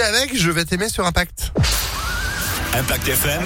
avec, je vais t'aimer sur Impact. Impact FM.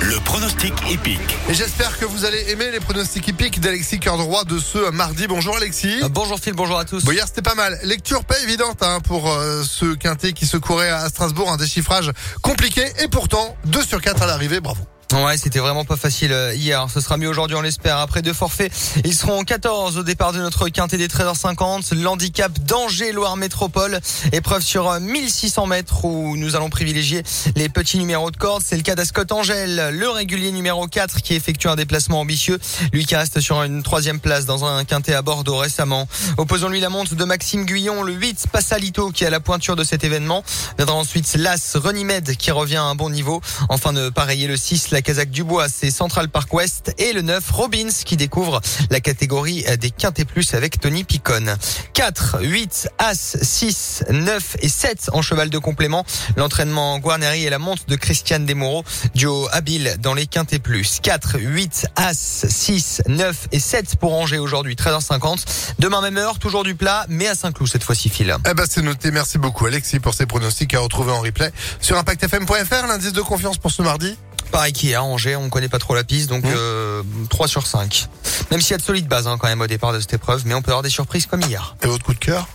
Le pronostic épique. Et j'espère que vous allez aimer les pronostics hippiques d'Alexis Cœur Droit de ce mardi. Bonjour Alexis. Euh, Bonjour Phil, bonjour à tous. Bon, hier c'était pas mal. Lecture pas évidente hein, pour euh, ce quintet qui se courait à Strasbourg, un déchiffrage compliqué et pourtant 2 sur 4 à l'arrivée, bravo. Ouais, c'était vraiment pas facile euh, hier. Ce sera mieux aujourd'hui, on l'espère. Après deux forfaits, ils seront 14 au départ de notre quintet des 13h50. L'handicap d'Angers Loire Métropole. Épreuve sur euh, 1600 mètres où nous allons privilégier les petits numéros de corde. C'est le cas d'Ascot Angèle, le régulier numéro 4 qui effectue un déplacement ambitieux. Lui qui reste sur une troisième place dans un quintet à Bordeaux récemment. Opposons-lui la montre de Maxime Guyon, le 8 Passalito qui est à la pointure de cet événement. Viendra ensuite l'As Renimed qui revient à un bon niveau. Enfin de pareiller le 6, la Casaque Dubois, c'est Central Park West et le 9 Robbins qui découvre la catégorie des quintés plus avec Tony Picon. 4, 8, As, 6, 9 et 7 en cheval de complément. L'entraînement Guarneri et la monte de Christiane Desmoureaux, duo habile dans les quintés plus. 4, 8, As, 6, 9 et 7 pour Angers aujourd'hui, 13h50. Demain même heure, toujours du plat, mais à Saint-Cloud cette fois-ci, Phil. Eh ben c'est noté. Merci beaucoup Alexis pour ces pronostics à retrouver en replay sur impactfm.fr. L'indice de confiance pour ce mardi. Pareil qu'hier, Angers, on connaît pas trop la piste, donc Mmh. euh, 3 sur 5. Même s'il y a de solides bases hein, quand même au départ de cette épreuve, mais on peut avoir des surprises comme hier. Et votre coup de cœur?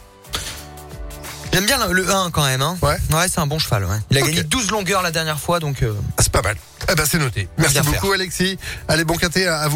J'aime bien le 1 quand même. Hein. Ouais. Ouais, c'est un bon cheval. Ouais. Il a gagné 12 longueurs la dernière fois, donc... euh, Ah, C'est pas mal. Eh ben c'est noté. Merci beaucoup faire. Alexis. Allez bon quintet à à vous.